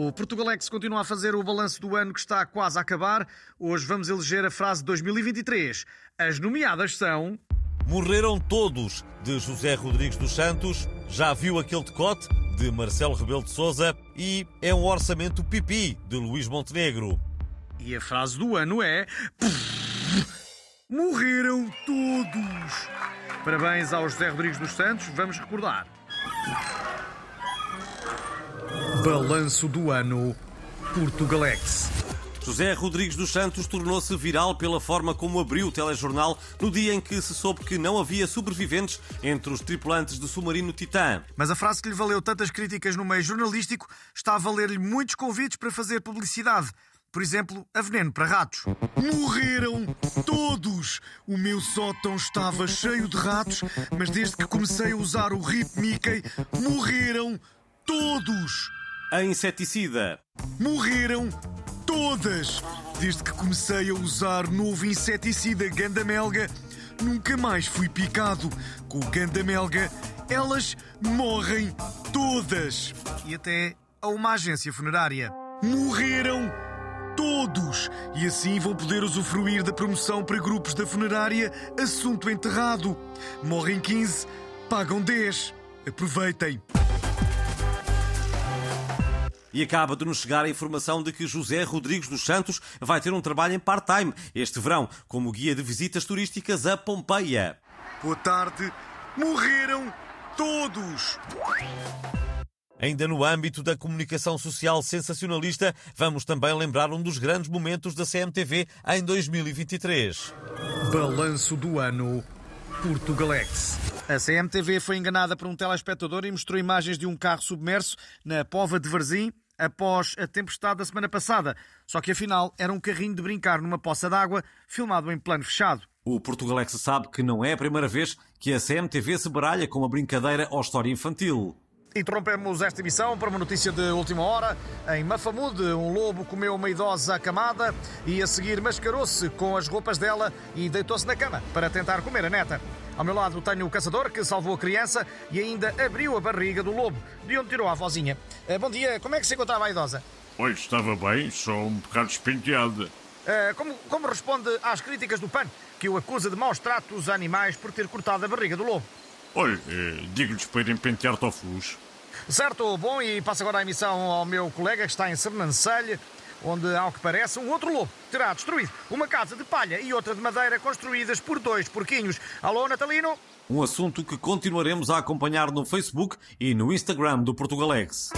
O Portugalex continua a fazer o balanço do ano que está quase a acabar. Hoje vamos eleger a frase de 2023. As nomeadas são. Morreram todos, de José Rodrigues dos Santos. Já viu aquele decote, de Marcelo Rebelo de Souza. E é um orçamento pipi, de Luís Montenegro. E a frase do ano é. Morreram todos! Parabéns ao José Rodrigues dos Santos. Vamos recordar. Balanço do ano Portugalex. José Rodrigues dos Santos tornou-se viral pela forma como abriu o telejornal no dia em que se soube que não havia sobreviventes entre os tripulantes do submarino Titã. Mas a frase que lhe valeu tantas críticas no meio jornalístico está a valer-lhe muitos convites para fazer publicidade. Por exemplo, a veneno para ratos. Morreram todos! O meu sótão estava cheio de ratos, mas desde que comecei a usar o Rip Mickey, morreram todos! A inseticida. Morreram todas! Desde que comecei a usar novo inseticida Gandamelga, nunca mais fui picado. Com o Gandamelga, elas morrem todas! E até a uma agência funerária. Morreram todos! E assim vão poder usufruir da promoção para grupos da funerária Assunto Enterrado. Morrem 15, pagam 10. Aproveitem! E acaba de nos chegar a informação de que José Rodrigues dos Santos vai ter um trabalho em part-time este verão, como guia de visitas turísticas a Pompeia. Boa tarde. Morreram todos! Ainda no âmbito da comunicação social sensacionalista, vamos também lembrar um dos grandes momentos da CMTV em 2023. Balanço do ano Portugalex. A CMTV foi enganada por um telespectador e mostrou imagens de um carro submerso na Pova de Varzim após a tempestade da semana passada. Só que afinal era um carrinho de brincar numa poça d'água filmado em plano fechado. O Portugalex sabe que não é a primeira vez que a CMTV se baralha com uma brincadeira ou história infantil. Interrompemos esta emissão para uma notícia de última hora. Em Mafamude, um lobo comeu uma idosa acamada e a seguir mascarou-se com as roupas dela e deitou-se na cama para tentar comer a neta. Ao meu lado tenho o caçador que salvou a criança e ainda abriu a barriga do lobo, de onde tirou a vozinha. Bom dia, como é que se encontrava a idosa? Olha, estava bem, só um bocado despenteada. Como, como responde às críticas do PAN, que o acusa de maus tratos a animais por ter cortado a barriga do lobo? Olha, eh, digo-lhes para irem pentear tofus. Certo, bom, e passo agora a emissão ao meu colega que está em Sernancelho, onde, ao que parece, um outro lobo terá destruído uma casa de palha e outra de madeira construídas por dois porquinhos. Alô, Natalino? Um assunto que continuaremos a acompanhar no Facebook e no Instagram do Portugalex.